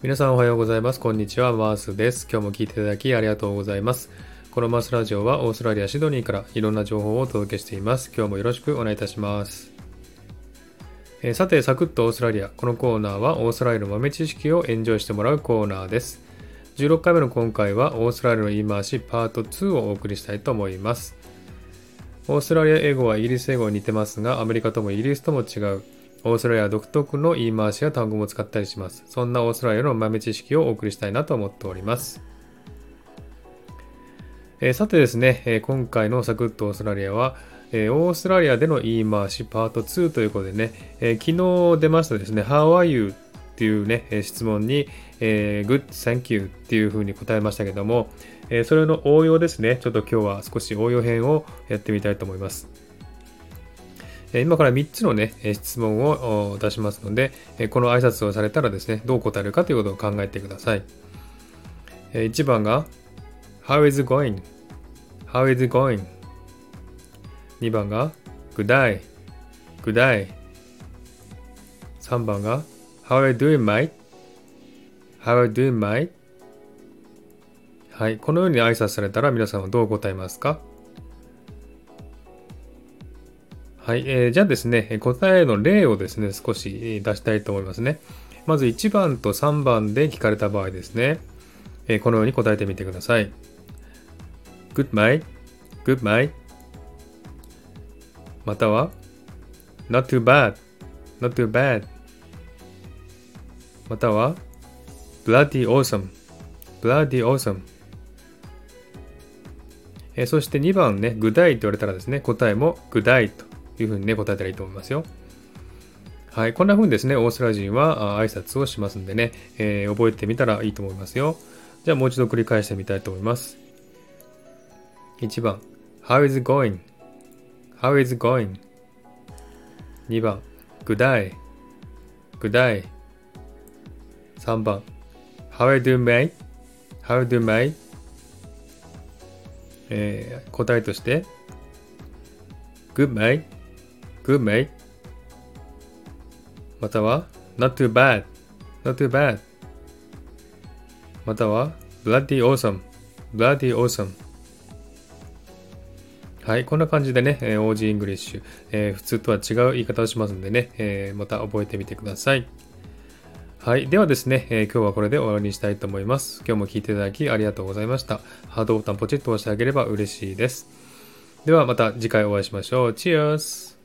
皆さんおはようございます。こんにちは。マースです。今日も聞いていただきありがとうございます。このマースラジオはオーストラリア・シドニーからいろんな情報をお届けしています。今日もよろしくお願いいたします。えー、さて、サクッとオーストラリア。このコーナーはオーストラリアの豆知識をエンジョイしてもらうコーナーです。16回目の今回はオーストラリアの言い回しパート2をお送りしたいと思います。オーストラリア英語はイギリス英語に似てますが、アメリカともイギリスとも違う。オーストラリア独特の言い回しや単語も使ったりします。そんなオーストラリアの豆知識をお送りしたいなと思っております。えー、さてですね、えー、今回のサクッとオーストラリアは、えー、オーストラリアでの言い回しパート2ということでね、え昨日出ましたですね、How are you? っていうね、質問に、え Good, thank you っていうふうに答えましたけども、えそれの応用ですね、ちょっと今日は少し応用編をやってみたいと思います。今から3つのね、質問を出しますので、この挨拶をされたらですね、どう答えるかということを考えてください。1番が、How is it going?How is it going? 2番が、Good day, Good day. 3番が、How are you doing, mate?How are you doing, mate? はい、このように挨拶されたら皆さんはどう答えますか？はい、えー、じゃあですね、答えの例をですね、少し出したいと思いますね。まず1番と3番で聞かれた場合ですね、えー、このように答えてみてください。Good night, good night. または Not too bad, not too bad. または Bloody awesome, bloody awesome、そして2番ね、具体と言われたらですね、答えも具体と。いうふうにね、答えたらいいと思いますよ。はい。こんな風にですね、オーストラリア人は挨拶をしますんでね、えー、覚えてみたらいいと思いますよ。じゃあもう一度繰り返してみたいと思います。1番、How is it going?How is it going? 2番、Good day? Good day? 3番、How are you doing, mate?How are you doing, mate? えー、答えとして、Good, mate? Good mate または not too bad not too bad または bloody awesome bloody awesome はい。こんな感じでね、えー、OG イングリッシュ、えー、普通とは違う言い方をしますんでね、えー、また覚えてみてください。はい。ではですね、えー、今日はこれで終わりにしたいと思います。今日も聞いていただきありがとうございました。ハードボタンポチッと押してあげれば嬉しいです。ではまた次回お会いしましょう。チ e ース